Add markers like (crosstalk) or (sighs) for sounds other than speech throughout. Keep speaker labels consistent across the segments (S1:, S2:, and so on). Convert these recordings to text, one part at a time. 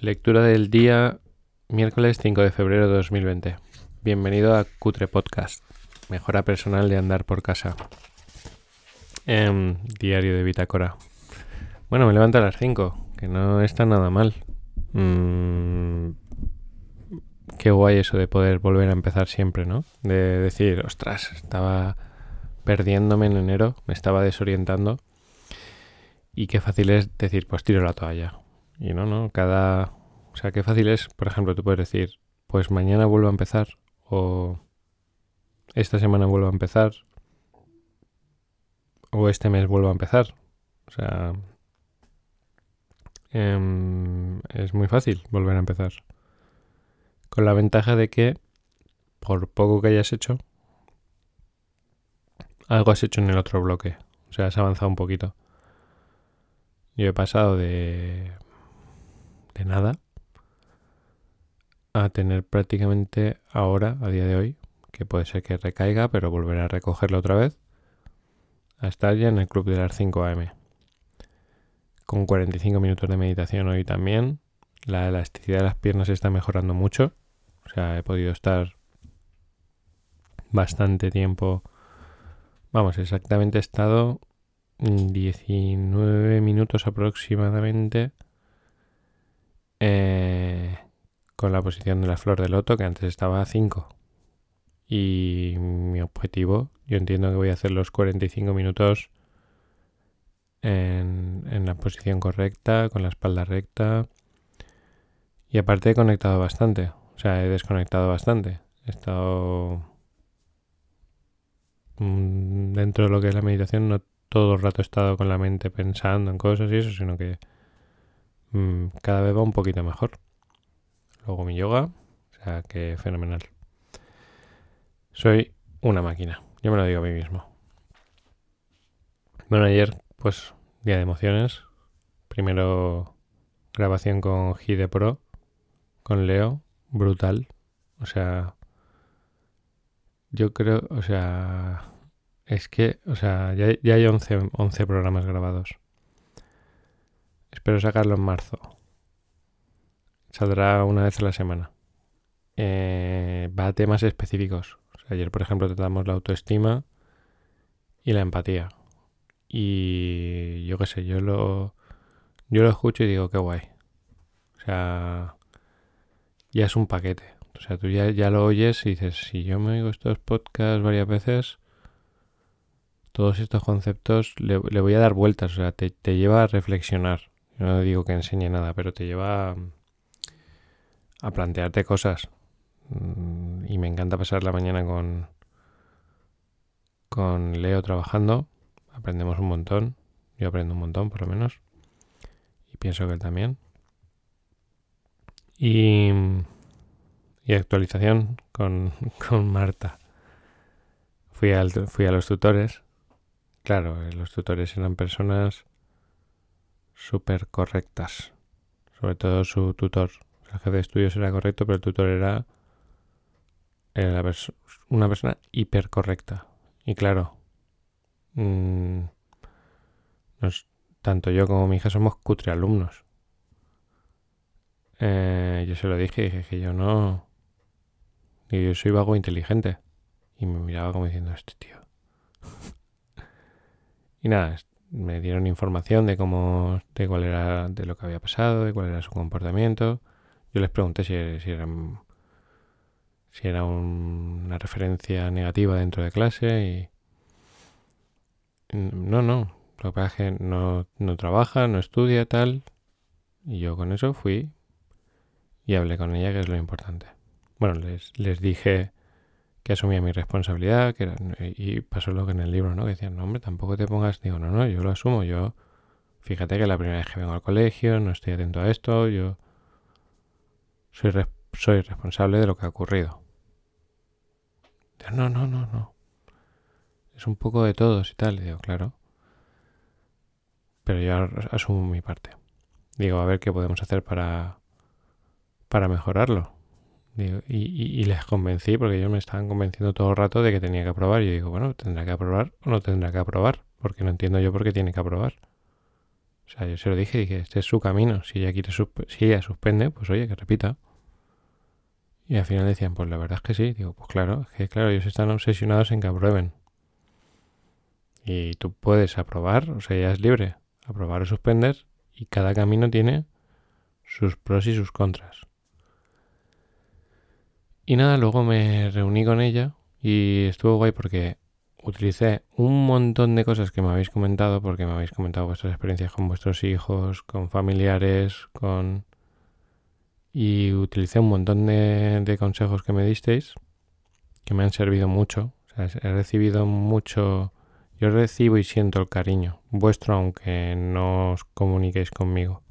S1: Lectura del día miércoles 5 de febrero de 2020. Bienvenido a Cutre Podcast, mejora personal de andar por casa. Em, diario de Bitácora. Bueno, me levanto a las 5, que no está nada mal. Mm, qué guay eso de poder volver a empezar siempre, ¿no? De decir, ostras, estaba perdiéndome en enero, me estaba desorientando. Y qué fácil es decir, pues tiro la toalla y no, no, cada... O sea, qué fácil es, por ejemplo, tú puedes decir, pues mañana vuelvo a empezar o esta semana vuelvo a empezar o este mes vuelvo a empezar. O sea, em, es muy fácil volver a empezar. Con la ventaja de que, por poco que hayas hecho, algo has hecho en el otro bloque. O sea, has avanzado un poquito. Yo he pasado de nada a tener prácticamente ahora, a día de hoy, que puede ser que recaiga, pero volverá a recogerlo otra vez, a estar ya en el club de las 5 am. Con 45 minutos de meditación hoy también. La elasticidad de las piernas está mejorando mucho. O sea, he podido estar bastante tiempo. Vamos, exactamente he estado 19 minutos aproximadamente eh, con la posición de la flor de loto que antes estaba a 5. Y mi objetivo, yo entiendo que voy a hacer los 45 minutos en, en la posición correcta, con la espalda recta. Y aparte he conectado bastante, o sea, he desconectado bastante. He estado mm, dentro de lo que es la meditación, no todo el rato he estado con la mente pensando en cosas y eso, sino que Mm, cada vez va un poquito mejor. Luego mi yoga, o sea que fenomenal. Soy una máquina, yo me lo digo a mí mismo. Bueno, ayer, pues, día de emociones. Primero grabación con Gide Pro, con Leo, brutal. O sea, yo creo, o sea, es que, o sea, ya, ya hay 11, 11 programas grabados. Espero sacarlo en marzo. Saldrá una vez a la semana. Eh, va a temas específicos. ayer, por ejemplo, tratamos la autoestima y la empatía. Y yo qué sé, yo lo, yo lo escucho y digo, qué guay. O sea, ya es un paquete. O sea, tú ya, ya lo oyes y dices, si yo me oigo estos podcasts varias veces, todos estos conceptos le, voy a dar vueltas. O sea, te, te lleva a reflexionar. No digo que enseñe nada, pero te lleva a, plantearte cosas. Mm, y me encanta pasar la mañana con, con Leo trabajando. Aprendemos un montón. Yo aprendo un montón, por lo menos. Y pienso que él también. Y, y actualización con, (laughs) con Marta. Fui, fui a los tutores. Claro, eh, los tutores eran personas súper correctas. Sobre todo su tutor. El jefe de estudios era correcto, pero el tutor era, una persona hiper correcta. Y claro, mm, tanto yo como mi hija somos cutre alumnos. Eh, yo se lo dije, dije que yo no. Y yo soy vago inteligente. Y me miraba como diciendo, este tío. (laughs) y nada, me dieron información de cómo, de cuál era, de lo que había pasado, de cuál era su comportamiento. Yo les pregunté si, si era, si era una referencia negativa dentro de clase y no, no. Lo que no, no trabaja, no estudia, tal. Y yo con eso fui y hablé con ella, que es lo importante. Bueno, les, les dije que asumía mi responsabilidad, que y pasó lo que en el libro, ¿no? Que decían, no, hombre, tampoco te pongas, digo, no, no, yo lo asumo, yo, fíjate que la primera vez que vengo al colegio, no estoy atento a esto, yo soy, soy responsable de lo que ha ocurrido. no, no, no, no. Es un poco de todos y tal, digo, claro. Pero yo asumo mi parte. Digo, a ver qué podemos hacer para, para mejorarlo y, les convencí porque ellos me estaban convenciendo todo el rato de que tenía que aprobar. Y yo digo, bueno, tendrá que aprobar o no tendrá que aprobar, porque no entiendo yo por qué tiene que aprobar. O sea, yo se lo dije, dije, este es su camino. Si ella quiere si ella suspende, pues oye, que repita. Y al final decían, pues la verdad es que sí. Digo, pues claro, es que claro, ellos están obsesionados en que aprueben. Y tú puedes aprobar, o sea, ya es libre, aprobar o suspender, y cada camino tiene sus pros y sus contras. Y nada, luego me reuní con ella y estuvo guay porque utilicé un montón de cosas que me habéis comentado, porque me habéis comentado vuestras experiencias con vuestros hijos, con familiares, con... Y utilicé un montón de, consejos que me disteis, que me han servido mucho. he recibido mucho... Yo recibo y siento el cariño vuestro, aunque no os comuniquéis conmigo.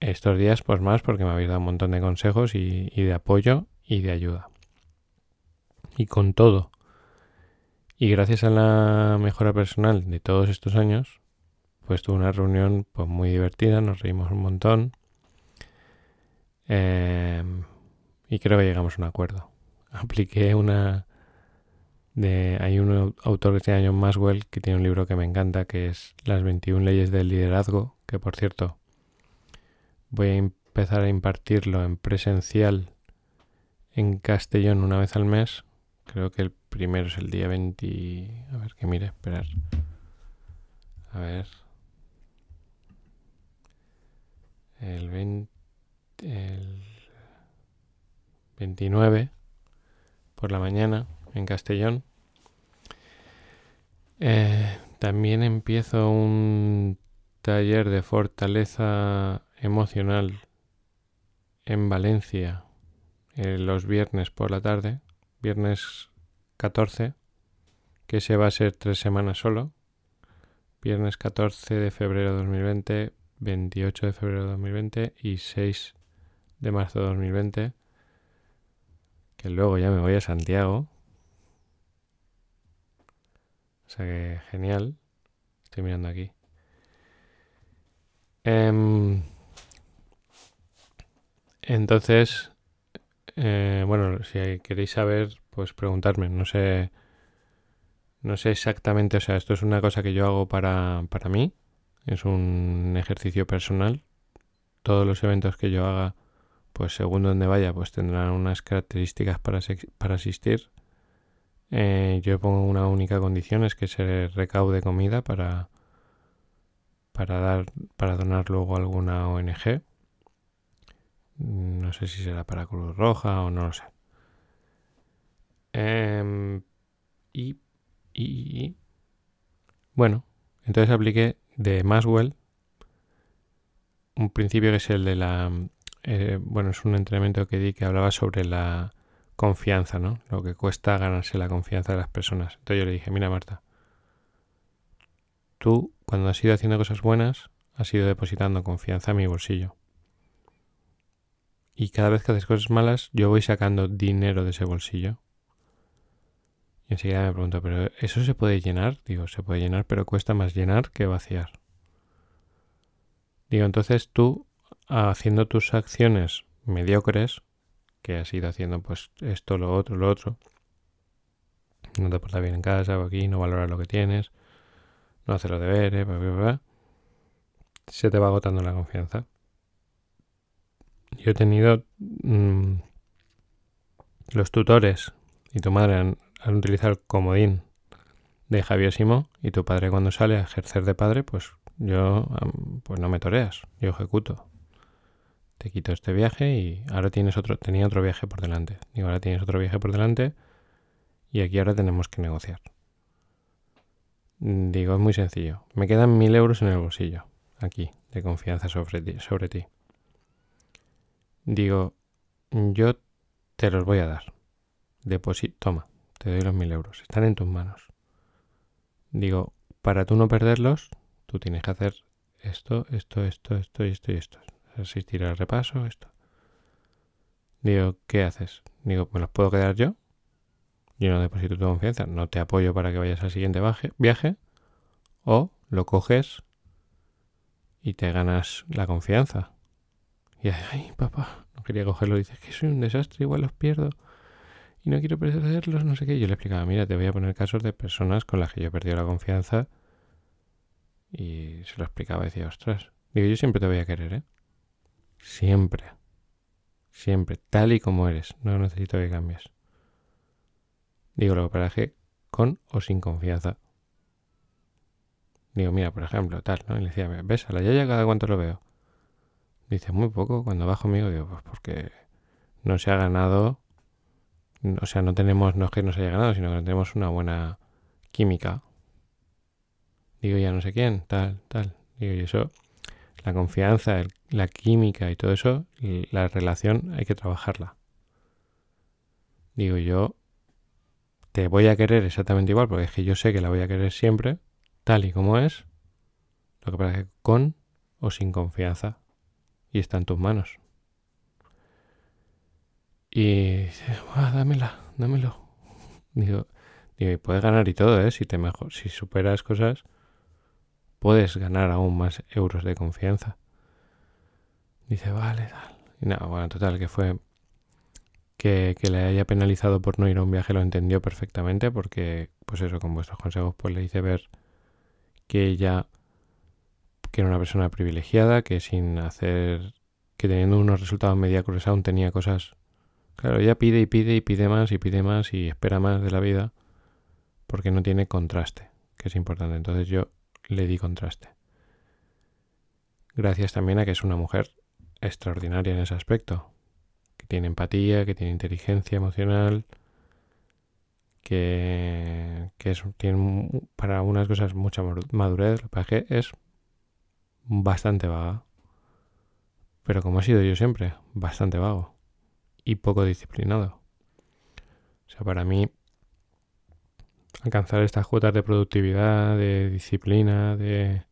S1: Estos días, pues más, porque me habéis dado un montón de consejos y de apoyo y de ayuda y con todo. Y gracias a la mejora personal de todos estos años, pues tuve una reunión pues muy divertida, nos reímos un montón. Em, y creo que llegamos a un acuerdo. (laughs) Apliqué una de hay un autor que se llama John que tiene un libro que me encanta que es Las 21 leyes del liderazgo, que por cierto voy a empezar a impartirlo en presencial en Castellón una vez al mes Creo que el primero es el día 20. A ver, que mire, esperar. A ver. El, 20, el 29 por la mañana en Castellón. Eh, también empiezo un taller de fortaleza emocional en Valencia eh, los viernes por la tarde viernes 14, que se va a ser tres semanas solo. Viernes 14 de febrero de 2020, 28 de febrero de 2020 y 6 de marzo de 2020. Que luego ya me voy a Santiago. O sea que genial. Estoy mirando aquí. Em, entonces, eh, bueno, si queréis saber, pues preguntarme. No sé, no sé exactamente, o sea, esto es una cosa que yo hago para, para mí. Es un ejercicio personal. Todos los eventos que yo haga, pues según donde vaya, pues tendrán unas características para, para asistir. Eh, yo pongo una única condición, es que se recaude comida para, para dar, para donar luego a alguna ONG. No sé si será para Cruz Roja o no lo sé. Em, y, y, bueno, entonces apliqué de Maswell un principio que es el de la... Eh, bueno, es un entrenamiento que di que hablaba sobre la confianza, ¿no? Lo que cuesta ganarse la confianza de las personas. Entonces yo le dije, mira Marta, tú cuando has ido haciendo cosas buenas, has ido depositando confianza en mi bolsillo. Y cada vez que haces cosas malas, yo voy sacando dinero de ese bolsillo. Y enseguida me pregunto, ¿pero eso se puede llenar? Digo, se puede llenar, pero cuesta más llenar que vaciar. Digo, entonces tú, haciendo tus acciones mediocres, que has ido haciendo pues esto, lo otro, lo otro, no te portas bien en casa o aquí, no valoras lo que tienes, no haces los deberes, bla, se te va agotando la confianza. Yo he tenido mm, los tutores y tu madre han, utilizado el comodín de Javier Simo y tu padre cuando sale a ejercer de padre, pues yo pues no me toreas, yo ejecuto. Te quito este viaje y ahora tienes otro, tenía otro viaje por delante. Digo, ahora tienes otro viaje por delante y aquí ahora tenemos que negociar. Digo, es muy sencillo. Me quedan mil euros en el bolsillo, aquí, de confianza. Sobre ti. Digo, yo te los voy a dar. Deposito, toma, te doy los mil euros. Están en tus manos. Digo, para tú no perderlos, tú tienes que hacer esto, esto, esto, esto y esto y esto. Asistir al repaso, esto. Digo, ¿qué haces? Digo, ¿me los puedo quedar yo? Yo no deposito tu confianza, no te apoyo para que vayas al siguiente viaje. O lo coges y te ganas la confianza. Y ay, papá, no quería cogerlo. Dice, que soy un desastre, igual los pierdo. Y no quiero perderlos, no sé qué. Yo le explicaba, mira, te voy a poner casos de personas con las que yo he perdido la confianza Y se lo explicaba decía, ostras, digo, yo siempre te voy a querer, ¿eh? Siempre. Siempre, tal y como eres. No necesito que cambies. Digo, lo pasa con o sin confianza. Digo, mira, por ejemplo, tal, ¿no? Y le decía, ¿ves a la yaya cada cuánto lo veo? Dice, muy poco. Cuando va conmigo, digo, pues porque no se ha ganado. O sea, no tenemos, no es que no se haya ganado, sino que no tenemos una buena química. Digo, ya no sé quién, tal, tal. Digo, y eso, la confianza, la química y todo eso, la relación hay que trabajarla. Digo, yo te voy a querer exactamente igual, porque es que yo sé que la voy a querer siempre, tal y como es, lo que pasa es que con o sin confianza, y está en tus manos. Y dice, dámela, dámelo. Digo, digo, puedes ganar y todo, ¿eh? Si, te mejor, si superas cosas, puedes ganar aún más euros de confianza. Dice, vale, tal. Y nada, bueno, total, que fue que, que, le haya penalizado por no ir a un viaje lo entendió perfectamente porque, pues eso, con vuestros consejos, pues le hice ver que ella, que era una persona privilegiada, que sin hacer, que teniendo unos resultados mediocres aún tenía cosas... Claro, ella pide y pide y pide más y pide más y espera más de la vida porque no tiene contraste, que es importante. Entonces yo le di contraste. Gracias también a que es una mujer extraordinaria en ese aspecto, que tiene empatía, que tiene inteligencia emocional, que, tiene para unas cosas mucha madurez, lo que es bastante vaga. Pero como he sido yo siempre, bastante vago y poco disciplinado. O sea, para mí alcanzar estas cuotas de productividad, de disciplina, de,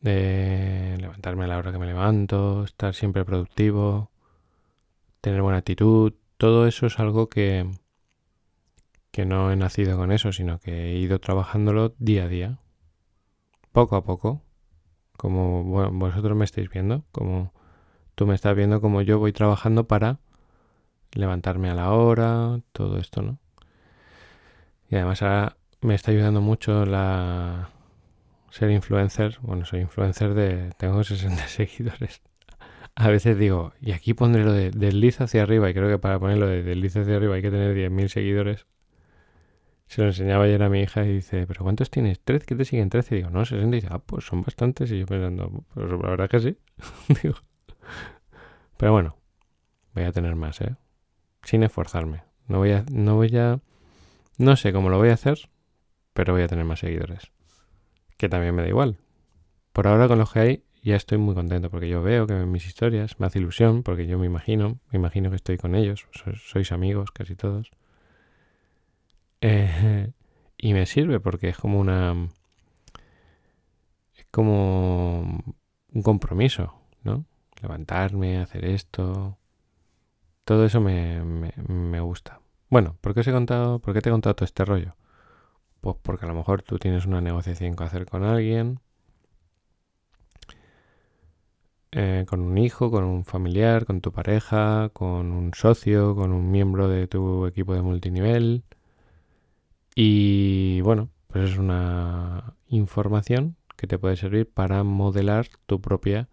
S1: de levantarme a la hora que me levanto, estar siempre productivo, tener buena actitud, todo eso es algo que, que no he nacido con eso, sino que he ido trabajándolo día a día, poco a poco, como vosotros me estáis viendo, como tú me estás viendo como yo voy trabajando para levantarme a la hora, todo esto, ¿no? Y además ahora me está ayudando mucho la ser influencer. Bueno, soy influencer de... Tengo 60 (laughs) seguidores. A veces digo, y aquí pondré lo de desliz hacia arriba, y creo que para ponerlo de desliz hacia arriba hay que tener 10.000 seguidores. Se lo enseñaba ayer a mi hija y dice, ¿pero cuántos tienes? ¿13? ¿Qué te siguen 13? Y digo, no, 60. Y dice, ah, pues son bastantes. Y yo pensando, pues la verdad que sí. (laughs) digo. Pero bueno, voy a tener más, ¿eh? Sin esforzarme. No voy a, no voy a, no sé cómo lo voy a hacer, pero voy a tener más seguidores. Que también me da igual. Por ahora con lo que hay ya estoy muy contento porque yo veo que en mis historias me hace ilusión porque yo me imagino, me imagino que estoy con ellos, sois amigos casi todos. Eh, (laughs) y me sirve porque es como una... Es como un compromiso, ¿no? Levantarme, hacer esto. Todo eso me, me, gusta. Bueno, ¿por qué, os he contado, ¿por qué te he contado todo este rollo? Pues porque a lo mejor tú tienes una negociación que hacer con alguien, eh, con un hijo, con un familiar, con tu pareja, con un socio, con un miembro de tu equipo de multinivel. Y bueno, pues es una información que te puede servir para modelar tu propia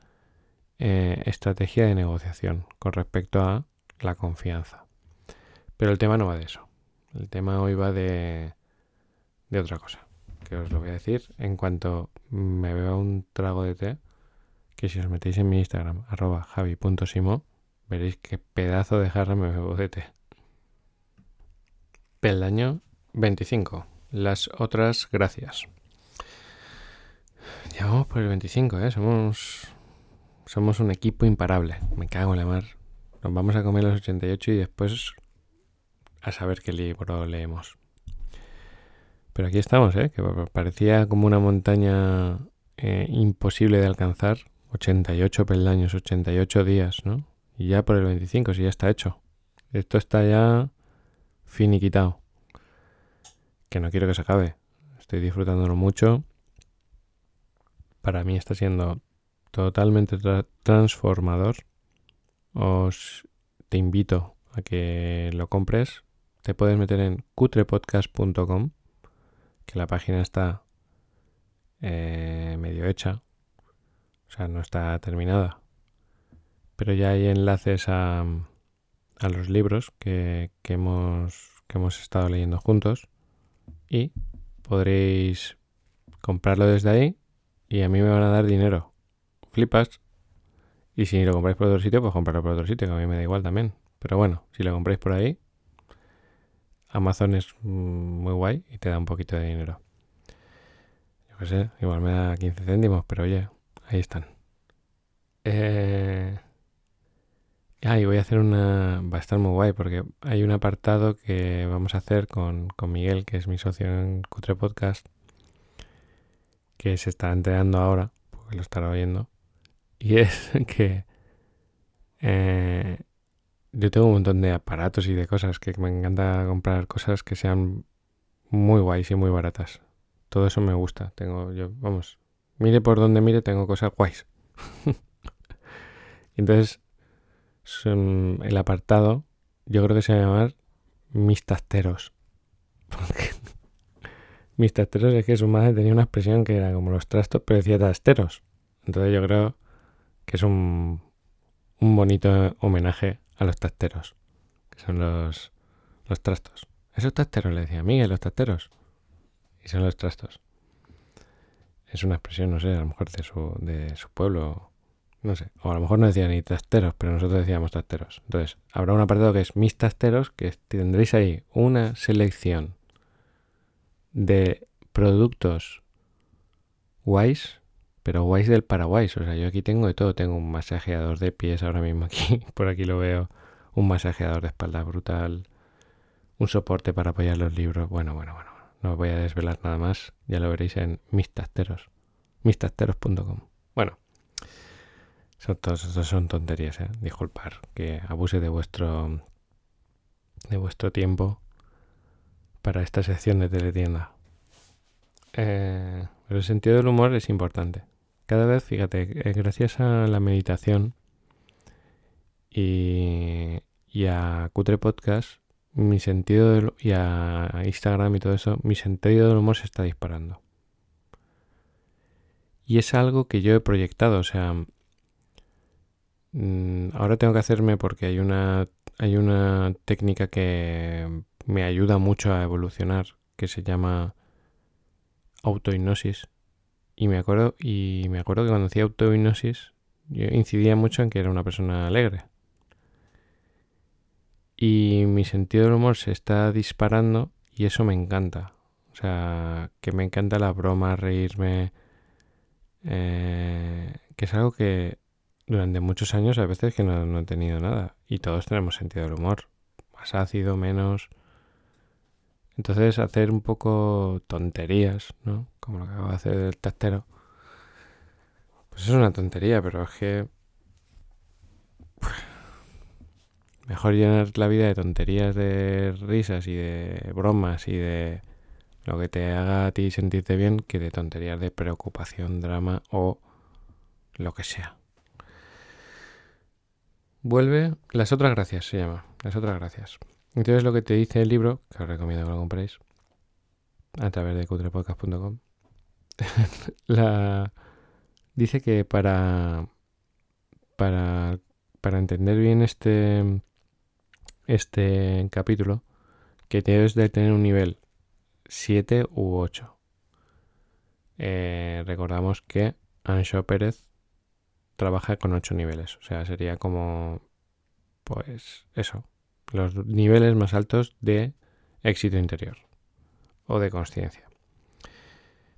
S1: eh, estrategia de negociación con respecto a la confianza. Pero el tema no va de eso. El tema hoy va de, de otra cosa, que os lo voy a decir en cuanto me vea un trago de té, que si os metéis en mi Instagram, arroba javi.simo, veréis qué pedazo de jarra me bebo de té. Peldaño 25. Las otras gracias. Ya vamos por el 25, ¿eh? Somos, somos un equipo imparable. Me cago en la mar. Nos vamos a comer los 88 y después a saber qué libro leemos. Pero aquí estamos, ¿eh? Que parecía como una montaña eh, imposible de alcanzar. 88 peldaños, 88 días, ¿no? Y ya por el 25, si ya está hecho. Esto está ya finiquitado que no quiero que se acabe. Estoy disfrutándolo mucho. Para mí está siendo totalmente transformador. Os te invito a que lo compres. Te puedes meter en cutrepodcast.com, que la página está eh, medio hecha. O sea, no está terminada. Pero ya hay enlaces a, a los libros que, que, hemos, que hemos estado leyendo juntos. Y podréis comprarlo desde ahí y a mí me van a dar dinero. Flipas. Y si lo compráis por otro sitio, pues comprarlo por otro sitio, que a mí me da igual también. Pero bueno, si lo compráis por ahí, Amazon es mm, muy guay y te da un poquito de dinero. Yo qué sé, igual me da 15 céntimos, pero oye, ahí están. Eh... Ah, y voy a hacer una... Va a estar muy guay porque hay un apartado que vamos a hacer con, con Miguel, que es mi socio en Cutre Podcast, que se está enterando ahora, porque lo estará oyendo. Y (laughs) es que eh, yo tengo un montón de aparatos y de cosas que me encanta comprar cosas que sean muy guays y muy baratas. Todo eso me gusta. Tengo yo, vamos, mire por donde mire, tengo cosas guays. (laughs) Entonces, el apartado, yo creo que se va a llamar mis tasteros. (laughs) mis tasteros es que su madre tenía una expresión que era como los trastos, pero decía tasteros. Entonces yo creo que es un, un bonito homenaje a los tasteros, que son los, los trastos. Esos tasteros, le decía Miguel, los tasteros. Y son los trastos. Es una expresión, no sé, a lo mejor de su, de su pueblo. No sé. O a lo mejor no decía ni tasteros, pero nosotros decíamos tasteros. Entonces, habrá un apartado que es mis tasteros, que tendréis ahí una selección de productos guays pero guays del Paraguay. O sea, yo aquí tengo de todo. Tengo un masajeador de pies ahora mismo aquí. (laughs) Por aquí lo veo. Un masajeador de espalda brutal. Un soporte para apoyar los libros. Bueno, bueno, bueno. No voy a desvelar nada más. Ya lo veréis en mis tasteros. Mistasteros.com. Bueno. Son todos son tonterías, ¿eh? Disculpar que abuse de vuestro de vuestro tiempo para esta sección de teletienda. Eh, el sentido del humor es importante cada vez, fíjate, gracias a la meditación y, a Cutre Podcast, mi sentido del, y a Instagram y todo eso, mi sentido del humor se está disparando. Y es algo que yo he proyectado, o sea, ahora tengo que hacerme porque hay una, hay una técnica que me ayuda mucho a evolucionar, que se llama autohipnosis y me acuerdo, y me acuerdo que cuando hacía autohipnosis, yo incidía mucho en que era una persona alegre. Y mi sentido del humor se está disparando y eso me encanta. O sea, que me encanta la broma, reírme. Eh, que es algo que durante muchos años a veces que no, no he tenido nada. Y todos tenemos sentido del humor. Más ácido, menos. Entonces hacer un poco tonterías, ¿no? Como lo que acabo de hacer el tastero. Pues es una tontería, pero es que... (sighs) Mejor llenar la vida de tonterías, de risas y de bromas y de lo que te haga a ti sentirte bien que de tonterías de preocupación, drama o lo que sea. Vuelve las otras gracias, se llama. Las otras gracias. Entonces lo que te dice el libro, que os recomiendo que lo compréis a través de cutrepodcast.com, (laughs) la dice que para, para, para entender bien este, este capítulo, que debes de tener un nivel 7 u 8. Eh, recordamos que Ancho Pérez trabaja con 8 niveles, o sea, sería como, pues eso, los niveles más altos de éxito interior o de conciencia.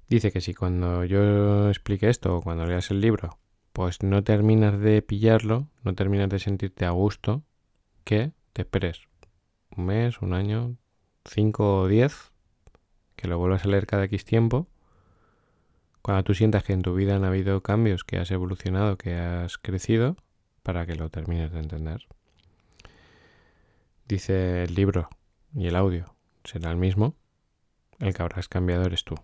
S1: Dice que si cuando yo explique esto o cuando leas el libro, pues no terminas de pillarlo, no terminas de sentirte a gusto, que te esperes un mes, un año, cinco o diez, que lo vuelvas a leer cada X tiempo. Cuando tú sientas que en tu vida han habido cambios, que has evolucionado, que has crecido, para que lo termines de entender. Dice el libro y el audio será el mismo, el que habrás cambiado eres tú.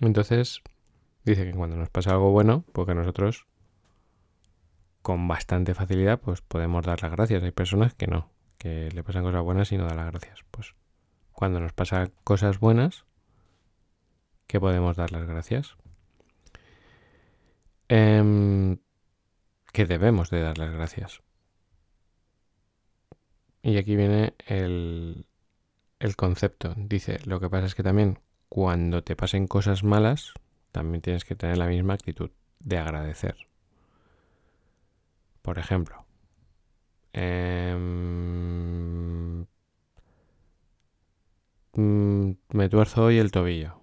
S1: Entonces, dice que cuando nos pasa algo bueno, porque nosotros con bastante facilidad pues podemos dar las gracias. Hay personas que no, que le pasan cosas buenas y no dan las gracias. Pues cuando nos pasan cosas buenas, que podemos dar las gracias. Em, que debemos de dar las gracias. Y aquí viene el, el concepto. Dice, lo que pasa es que también cuando te pasen cosas malas, también tienes que tener la misma actitud de agradecer. Por ejemplo, em, mm, me tuerzo hoy el tobillo.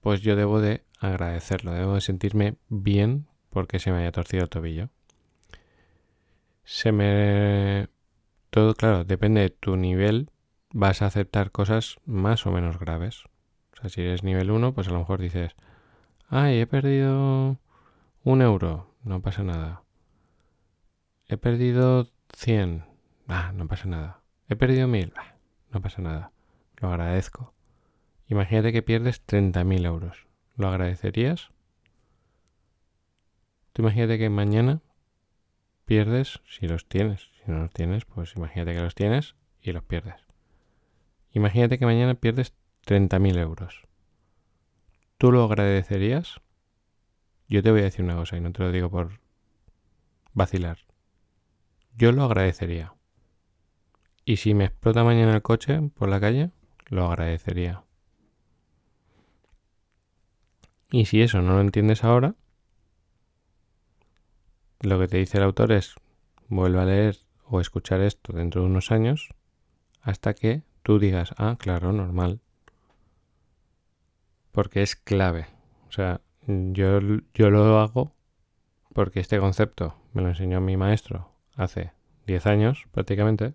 S1: Pues yo debo de agradecerlo, debo de sentirme bien porque se me haya torcido el tobillo. Se me... Todo, claro, depende de tu nivel, vas a aceptar cosas más o menos graves. O sea, si eres nivel 1, pues a lo mejor dices, ay, he perdido un euro, no pasa nada. He perdido 100, ah, no pasa nada. He perdido 1000, ah, no pasa nada. Lo agradezco. Imagínate que pierdes 30.000 euros. ¿Lo agradecerías? Tú imagínate que mañana pierdes, si los tienes. Si no los tienes, pues imagínate que los tienes y los pierdes. Imagínate que mañana pierdes 30.000 euros. ¿Tú lo agradecerías? Yo te voy a decir una cosa y no te lo digo por vacilar. Yo lo agradecería. Y si me explota mañana el coche por la calle, lo agradecería. Y si eso no lo entiendes ahora, lo que te dice el autor es vuelve a leer o escuchar esto dentro de unos años hasta que tú digas, ah, claro, normal. Porque es clave. O sea, yo, yo lo hago porque este concepto me lo enseñó mi maestro hace 10 años prácticamente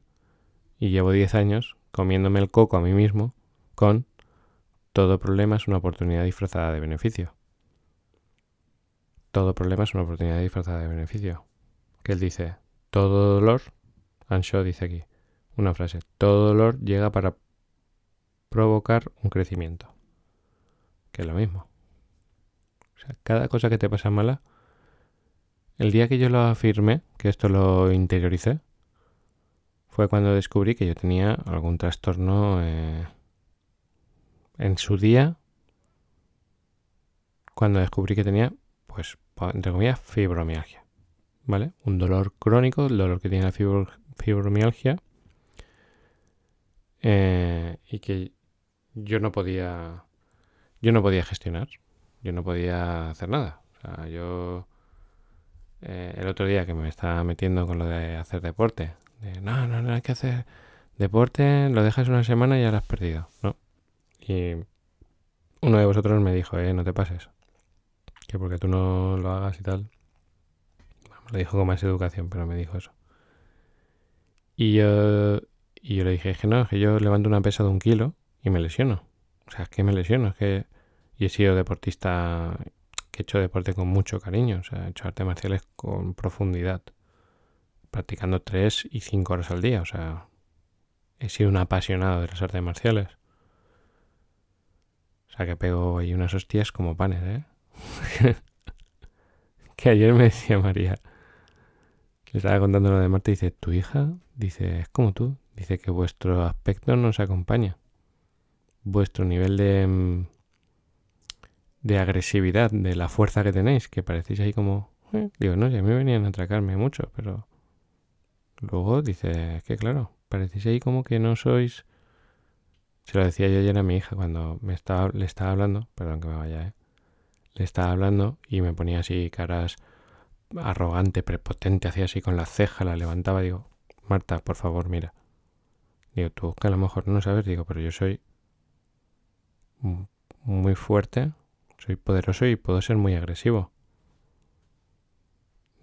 S1: y llevo 10 años comiéndome el coco a mí mismo con todo problema es una oportunidad disfrazada de beneficio. Todo problema es una oportunidad disfrazada de beneficio. Que él dice, todo dolor, Anshaw dice aquí, una frase, todo dolor llega para provocar un crecimiento. Que es lo mismo. O sea, cada cosa que te pasa mala, el día que yo lo afirmé, que esto lo interioricé, fue cuando descubrí que yo tenía algún trastorno eh, en su día. Cuando descubrí que tenía, pues, entre comillas, fibromialgia. ¿Vale? Un dolor crónico, el dolor que tiene la fibromialgia, eh, y que yo no podía yo no podía gestionar yo no podía hacer nada o sea yo eh, el otro día que me estaba metiendo con lo de hacer deporte de, no no no hay que hacer deporte lo dejas una semana y ya lo has perdido no y uno de vosotros me dijo eh no te pases que porque tú no lo hagas y tal me lo dijo con más educación pero me dijo eso y yo y yo le dije, es que no, es que yo levanto una pesa de un kilo y me lesiono. O sea, es que me lesiono, es que... Y he sido deportista que he hecho deporte con mucho cariño, o sea, he hecho artes marciales con profundidad, practicando tres y cinco horas al día, o sea, he sido un apasionado de las artes marciales. Sea, que pego ahí unas hostias como panes, ¿eh? (laughs) que ayer me decía María, le estaba contando lo de Marta dice, tu hija, dice, es como tú, Dice que vuestro aspecto no os acompaña. Vuestro nivel de, mm, de agresividad, de la fuerza que tenéis, que parecéis ahí como... Eh, digo, no, ya me venían a atracarme mucho, pero... Luego dice, es que claro, parecéis ahí como que no sois... Se lo decía yo ayer a mi hija cuando me estaba, le estaba hablando, perdón que me vaya, ¿eh? Le estaba hablando y me ponía así caras arrogante, prepotente, hacía así con la ceja, la levantaba, digo, Marta, por favor, mira. Digo, tú que a lo mejor no sabes, digo, pero yo soy muy fuerte, soy poderoso y puedo ser muy agresivo.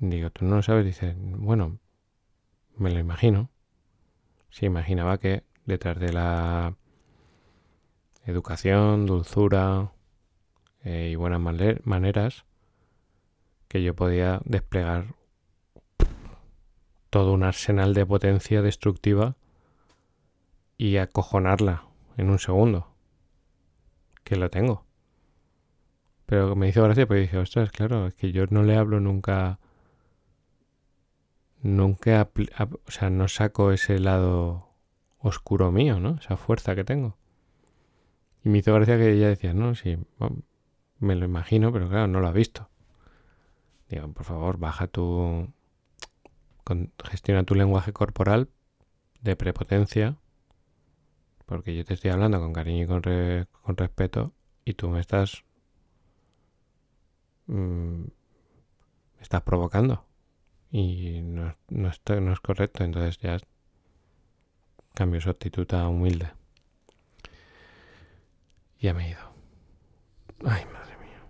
S1: Digo, tú no lo sabes, dice, bueno, me lo imagino. Se imaginaba que detrás de la educación, dulzura eh, y buenas maneras, que yo podía desplegar todo un arsenal de potencia destructiva y acojonarla en un segundo. Que lo tengo. Pero me hizo gracia porque dije, ostras, claro, es que yo no le hablo nunca. Nunca. O sea, no saco ese lado oscuro mío, ¿no? Esa fuerza que tengo. Y me hizo gracia que ella decía, no, sí, me lo imagino, pero claro, no lo ha visto. Digo, por favor, baja tu... gestiona tu lenguaje corporal de prepotencia, porque yo te estoy hablando con cariño y con, con respeto, y tú me estás... Mm, me estás provocando. Y no, no, no es correcto, entonces ya cambio su actitud a humilde. Ya me he ido. Ay, madre mía.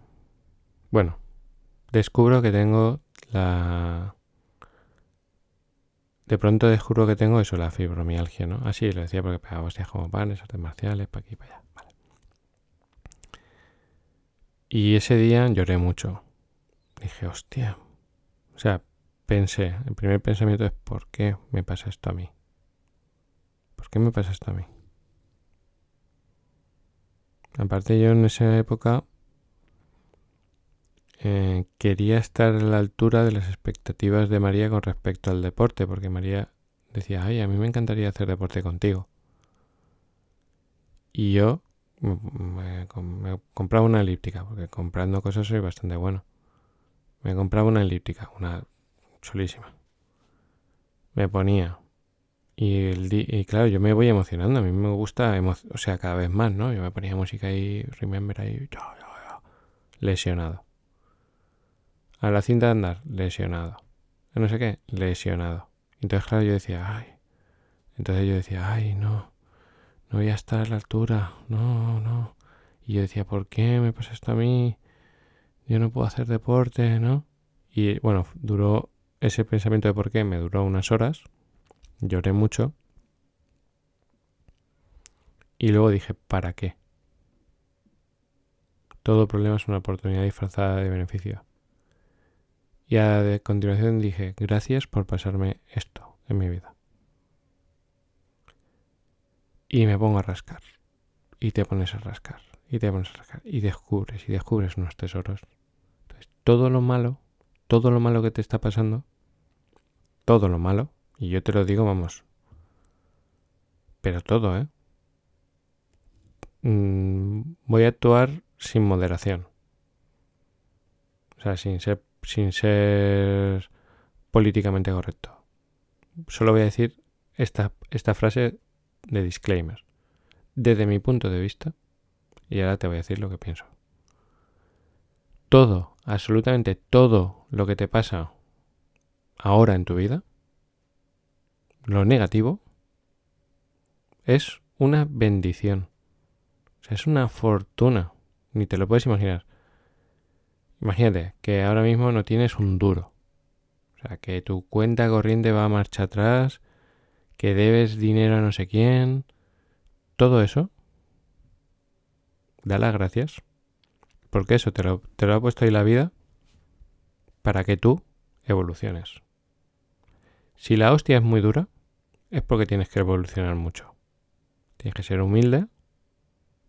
S1: Bueno, descubro que tengo la... De pronto descubro que tengo eso, la fibromialgia, ¿no? Así lo decía porque pegaba hostias como panes, artes marciales, para aquí, para allá. Y ese día lloré mucho. Dije, hostia. O sea, pensé, el primer pensamiento es, ¿por qué me pasa esto a mí? ¿Por qué me pasa esto a mí? Aparte yo en esa época eh, quería estar a la altura de las expectativas de María con respecto al deporte, porque María decía, ay, a mí me encantaría hacer deporte contigo. Y yo me, compraba una elíptica, porque comprando cosas soy bastante bueno. Me compraba una elíptica, una chulísima. Me ponía, y, el claro, yo me voy emocionando, a mí me gusta, o sea, cada vez más, ¿no? Yo me ponía música ahí, remember ahí, lesionado. A la cinta de andar, lesionado. No sé qué, lesionado. Entonces, claro, yo decía, ay. Entonces yo decía, ay, no, no voy a estar a la altura, no, no. Y yo decía, ¿por qué me pasa esto a mí? Yo no puedo hacer deporte, ¿no? Y bueno, duró ese pensamiento de por qué, me duró unas horas Lloré mucho. Y luego dije, ¿para qué? Todo problema es una oportunidad disfrazada de beneficio. Y a continuación dije, gracias por pasarme esto en mi vida. Y me pongo a rascar. Y te pones a rascar. Y te pones a rascar. Y descubres, y descubres unos tesoros. Entonces, todo lo malo, todo lo malo que te está pasando, todo lo malo, y yo te lo digo, vamos. Pero todo, ¿eh? Mm, voy a actuar sin moderación. O sea, sin ser, sin ser políticamente correcto. Solo voy a decir esta, esta frase de disclaimer. Desde mi punto de vista, y ahora te voy a decir lo que pienso. Todo, absolutamente todo lo que te pasa ahora en tu vida, lo negativo es una bendición. O sea, es una fortuna. Ni te lo puedes imaginar. Imagínate que ahora mismo no tienes un duro. O sea, que tu cuenta corriente va a marcha atrás, que debes dinero a no sé quién. Todo eso. Da las gracias. Porque eso te lo, te lo ha puesto ahí la vida para que tú evoluciones. Si la hostia es muy dura, es porque tienes que evolucionar mucho. Tienes que ser humilde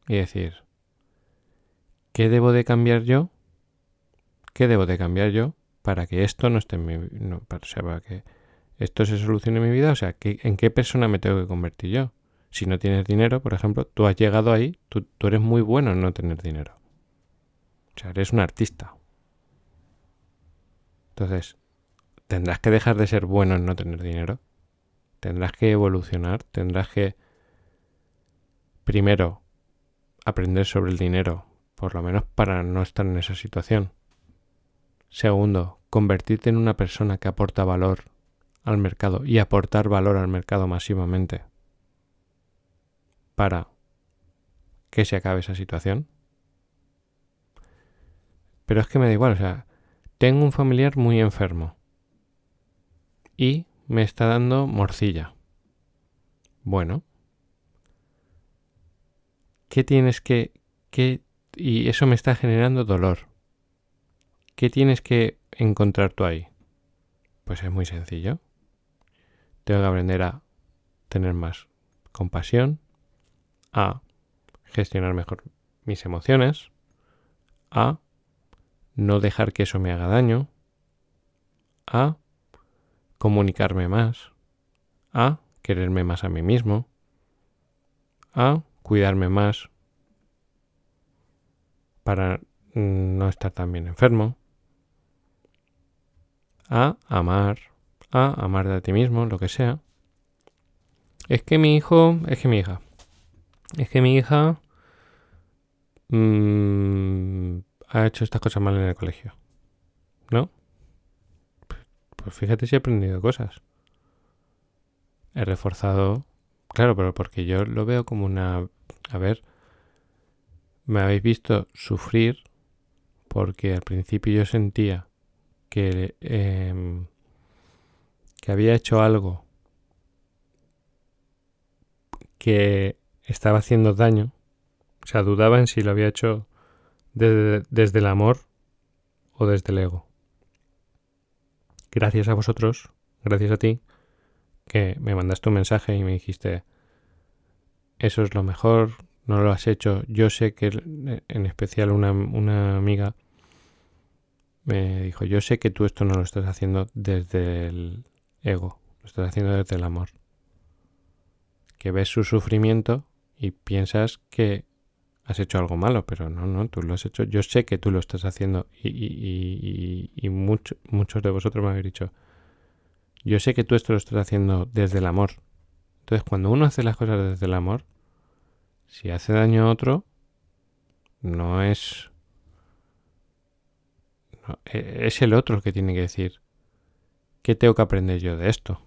S1: y decir, ¿qué debo de cambiar yo? ¿Qué debo de cambiar yo para que esto no esté en mi no, para, que esto se solucione en mi vida? O sea, ¿en qué persona me tengo que convertir yo? Si no tienes dinero, por ejemplo, tú has llegado ahí, tú, tú eres muy bueno en no tener dinero. O sea, eres un artista. Entonces, ¿tendrás que dejar de ser bueno en no tener dinero? Tendrás que evolucionar, tendrás que primero aprender sobre el dinero, por lo menos para no estar en esa situación. Segundo, convertirte en una persona que aporta valor al mercado y aportar valor al mercado masivamente para que se acabe esa situación. Pero es que me da igual, o sea, tengo un familiar muy enfermo y me está dando morcilla. Bueno. ¿Qué tienes que... Qué, y eso me está generando dolor. ¿Qué tienes que encontrar tú ahí? Pues es muy sencillo. Tengo que aprender a tener más compasión, a gestionar mejor mis emociones, a no dejar que eso me haga daño, a comunicarme más, a quererme más a mí mismo, a cuidarme más para no estar también enfermo, a amar, a amar de ti mismo, lo que sea. Es que mi hijo, es que mi hija, es que mi hija mmm, ha hecho estas cosas mal en el colegio. ¿No? Pues fíjate si he aprendido cosas. He reforzado. Claro, pero porque yo lo veo como una... A ver, me habéis visto sufrir porque al principio yo sentía que, em, que había hecho algo que estaba haciendo daño. O sea, dudaba en si lo había hecho desde, el amor o desde el ego. Gracias a vosotros, gracias a ti, que me mandaste un mensaje y me dijiste, eso es lo mejor, no lo has hecho. Yo sé que en especial una, una amiga me dijo, yo sé que tú esto no lo estás haciendo desde el ego, lo estás haciendo desde el amor. Que ves su sufrimiento y piensas que has hecho algo malo, pero no, no, tú lo has hecho. Yo sé que tú lo estás haciendo y, y, y, muchos de vosotros me habéis dicho, yo sé que tú esto lo estás haciendo desde el amor. Entonces, cuando uno hace las cosas desde el amor, si hace daño a otro, no es... E, es el otro el que tiene que decir, ¿qué tengo que aprender yo de esto?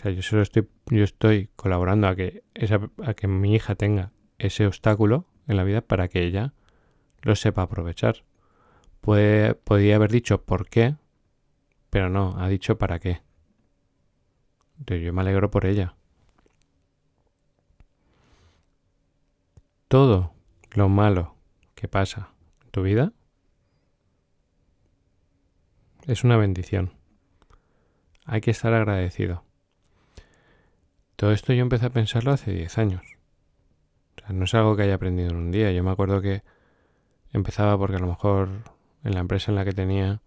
S1: O sea, yo solo estoy, yo estoy colaborando a que, a que mi hija tenga ese obstáculo en la vida para que ella lo sepa aprovechar. Puede, podría haber dicho por qué, pero no, ha dicho para qué. Yo me alegro por ella. Todo lo malo que pasa en tu vida es una bendición. Hay que estar agradecido. Todo esto yo empecé a pensarlo hace 10 años. O sea, no es algo que haya aprendido en un día. Yo me acuerdo que empezaba porque a lo mejor en la empresa en la que tenía,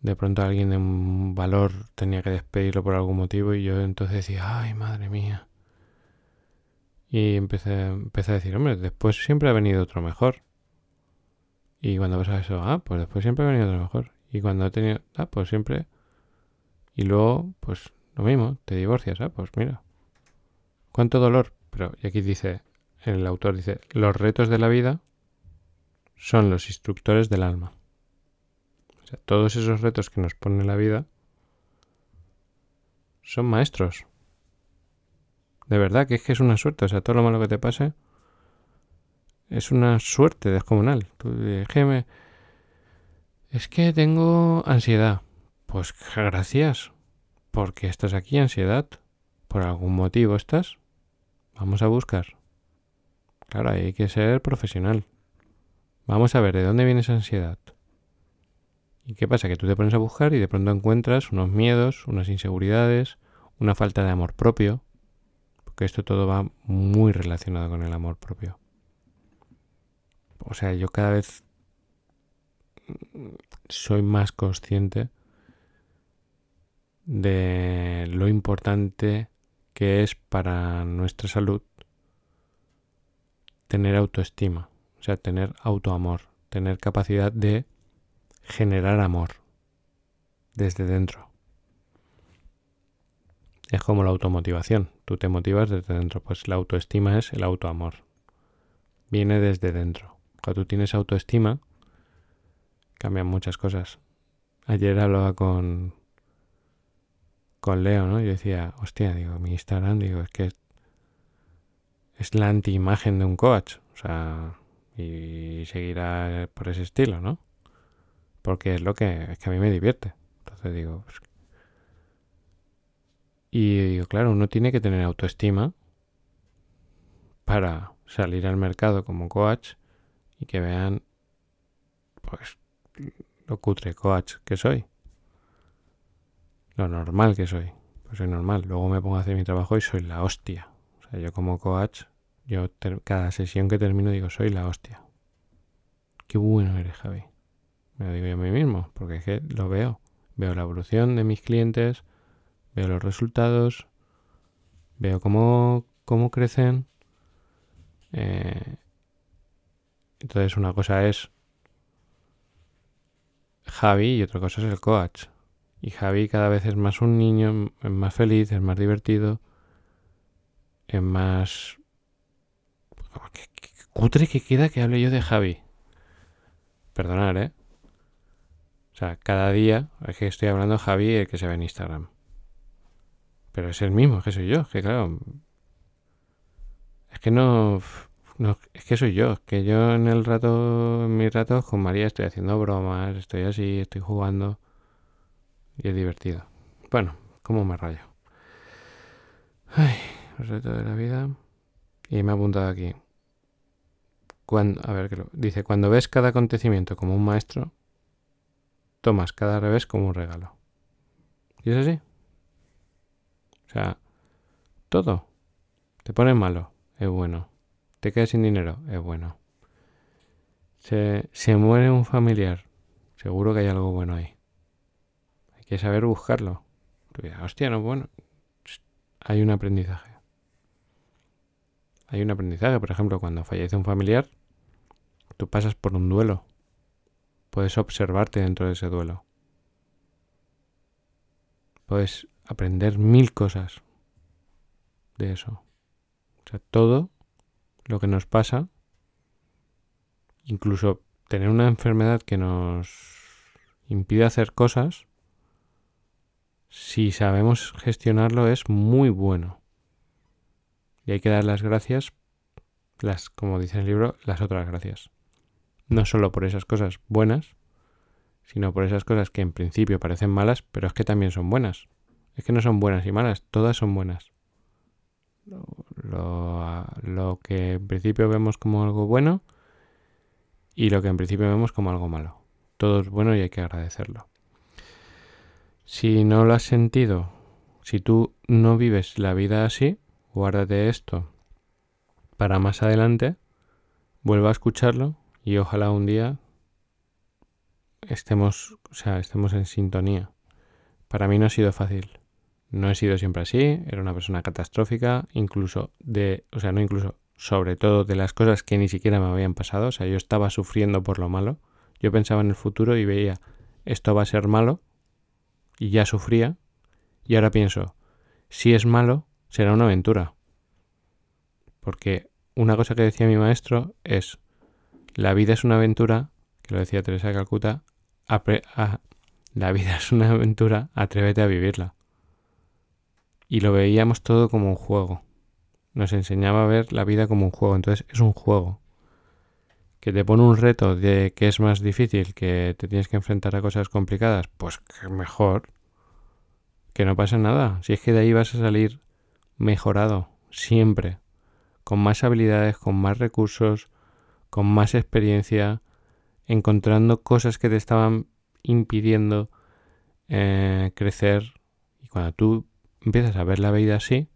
S1: de pronto alguien de un valor tenía que despedirlo por algún motivo y yo entonces decía, ay, madre mía. Y empecé, empecé a decir, hombre, después siempre ha venido otro mejor. Y cuando pasa eso, ah, pues después siempre ha venido otro mejor. Y cuando he tenido, ah, pues siempre. Y luego, pues lo mismo, te divorcias, ¿ah? Pues mira. ¿Cuánto dolor? Pero, y aquí dice, el autor dice, los retos de la vida son los instructores del alma. O sea, todos esos retos que nos pone la vida son maestros. De verdad que es que es una suerte. O sea, todo lo malo que te pase es una suerte descomunal. Tú, déjeme, es que tengo ansiedad. Pues gracias. ¿Por qué estás aquí, ansiedad? ¿Por algún motivo estás? Vamos a buscar. Claro, hay que ser profesional. Vamos a ver de dónde viene esa ansiedad. ¿Y qué pasa? Que tú te pones a buscar y de pronto encuentras unos miedos, unas inseguridades, una falta de amor propio, porque esto todo va muy relacionado con el amor propio. O sea, yo cada vez soy más consciente de lo importante que es para nuestra salud tener autoestima, o sea, tener autoamor, tener capacidad de generar amor desde dentro. Es como la automotivación, tú te motivas desde dentro, pues la autoestima es el autoamor. Viene desde dentro. Cuando tú tienes autoestima, cambian muchas cosas. Ayer hablaba con, con Leo, ¿no? Yo decía, hostia, digo, mi Instagram, digo, es que es la anti-imagen de un coach, o sea, y seguirá por ese estilo, ¿no? Porque es lo que, es que a mí me divierte. Entonces digo, pues, y digo, claro, uno tiene que tener autoestima para salir al mercado como coach y que vean, pues, lo cutre coach que soy lo normal que soy. Pues soy normal. Luego me pongo a hacer mi trabajo y soy la hostia. O sea, yo como coach, yo cada sesión que termino digo, soy la hostia. Qué bueno eres, Javi. Me lo digo yo a mí mismo, porque es que lo veo. Veo la evolución de mis clientes, veo los resultados, veo cómo, cómo crecen. Eh, entonces una cosa es Javi y otra cosa es el coach. Y Javi cada vez es más un niño, es más feliz, es más divertido, es más... ¿Qué, cutre que queda que hable yo de Javi. Perdonad, ¿eh? O sea, cada día es que estoy hablando Javi el que se ve en Instagram. Pero es el mismo, es que soy yo, que claro. Es que no, no, es que soy yo, es que yo en el rato, en mis ratos con María estoy haciendo bromas, estoy así, estoy jugando. Y es divertido. Bueno, ¿cómo me rayo? Ay, el reto de la vida. Y me ha apuntado aquí. Cuando, a ver, dice, cuando ves cada acontecimiento como un maestro, tomas cada revés como un regalo. ¿Y es así? O sea, todo. Te pones malo, es bueno. Te quedas sin dinero, es bueno. Se, se muere un familiar, seguro que hay algo bueno ahí. Hay que saber buscarlo. Hostia, no, bueno. Hay un aprendizaje. Hay un aprendizaje, por ejemplo, cuando fallece un familiar, tú pasas por un duelo. Puedes observarte dentro de ese duelo. Puedes aprender mil cosas de eso. O sea, todo lo que nos pasa, incluso tener una enfermedad que nos impide hacer cosas, si sabemos gestionarlo es muy bueno. Y hay que dar las gracias, las, como dice el libro, las otras gracias. No solo por esas cosas buenas, sino por esas cosas que en principio parecen malas, pero es que también son buenas. Es que no son buenas y malas, todas son buenas. Lo, lo, que en principio vemos como algo bueno y lo que en principio vemos como algo malo. Todo es bueno y hay que agradecerlo. Si no lo has sentido, si tú no vives la vida así, guárdate esto para más adelante, vuelva a escucharlo y ojalá un día estemos, o sea, estemos en sintonía. Para mí no ha sido fácil. No he sido siempre así, era una persona catastrófica, incluso de, o sea, no incluso, sobre todo de las cosas que ni siquiera me habían pasado, o sea, yo estaba sufriendo por lo malo. Yo pensaba en el futuro y veía, esto va a ser malo, y ya sufría, y ahora pienso, si es malo, será una aventura. Porque una cosa que decía mi maestro es, la vida es una aventura, que lo decía Teresa de Calcuta, la vida es una aventura, atrévete a vivirla y lo veíamos todo como un juego. Nos enseñaba a ver la vida como un juego. Entonces es un juego que te pone un reto de que es más difícil, que te tienes que enfrentar a cosas complicadas, pues que mejor. Que no pasa nada. Si es que de ahí vas a salir mejorado, siempre. Con más habilidades, con más recursos, con más experiencia, encontrando cosas que te estaban impidiendo eh, crecer. Y cuando tú empiezas a ver la vida así,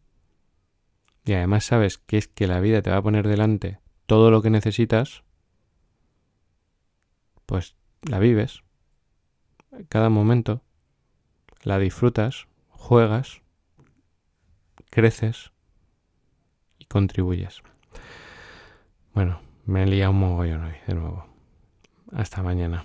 S1: y además sabes que es que la vida te va a poner delante todo lo que necesitas, pues la vives. Cada momento la disfrutas, juegas, creces y contribuyes. Bueno, me he liado un mogollón hoy, de nuevo. Hasta mañana.